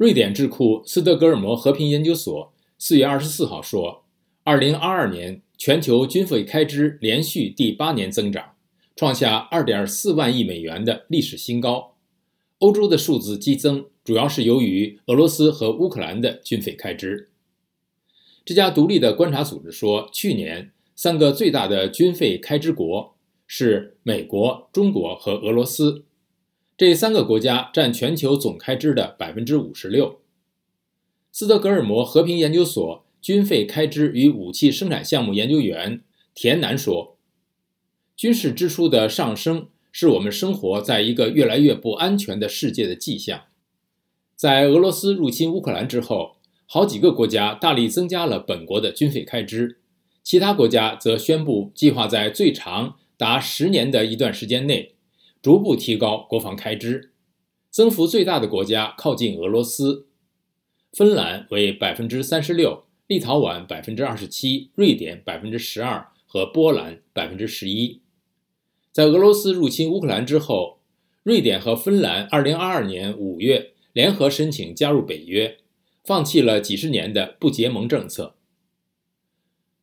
瑞典智库斯德哥尔摩和平研究所四月二十四号说，二零二二年全球军费开支连续第八年增长，创下二点四万亿美元的历史新高。欧洲的数字激增，主要是由于俄罗斯和乌克兰的军费开支。这家独立的观察组织说，去年三个最大的军费开支国是美国、中国和俄罗斯，这三个国家占全球总开支的百分之五十六。斯德哥尔摩和平研究所军费开支与武器生产项目研究员田南说：“军事支出的上升。”是我们生活在一个越来越不安全的世界的迹象。在俄罗斯入侵乌克兰之后，好几个国家大力增加了本国的军费开支，其他国家则宣布计划在最长达十年的一段时间内逐步提高国防开支。增幅最大的国家靠近俄罗斯，芬兰为百分之三十六，立陶宛百分之二十七，瑞典百分之十二和波兰百分之十一。在俄罗斯入侵乌克兰之后，瑞典和芬兰2022年5月联合申请加入北约，放弃了几十年的不结盟政策。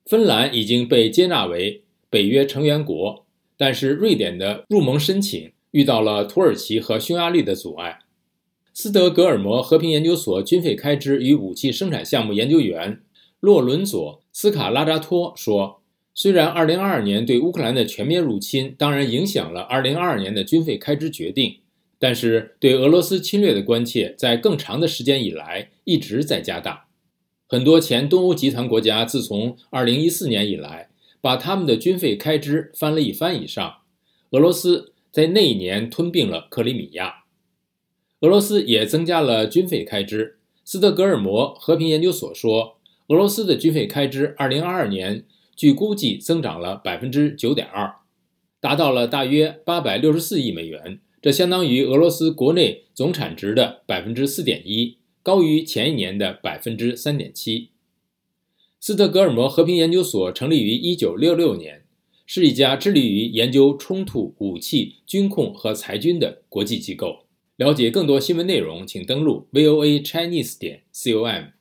芬兰已经被接纳为北约成员国，但是瑞典的入盟申请遇到了土耳其和匈牙利的阻碍。斯德哥尔摩和平研究所军费开支与武器生产项目研究员洛伦佐斯卡拉扎托说。虽然2022年对乌克兰的全面入侵当然影响了2022年的军费开支决定，但是对俄罗斯侵略的关切在更长的时间以来一直在加大。很多前东欧集团国家自从2014年以来，把他们的军费开支翻了一番以上。俄罗斯在那一年吞并了克里米亚，俄罗斯也增加了军费开支。斯德哥尔摩和平研究所说，俄罗斯的军费开支2022年。据估计，增长了百分之九点二，达到了大约八百六十四亿美元，这相当于俄罗斯国内总产值的百分之四点一，高于前一年的百分之三点七。斯德哥尔摩和平研究所成立于一九六六年，是一家致力于研究冲突、武器、军控和裁军的国际机构。了解更多新闻内容，请登录 voa chinese 点 com。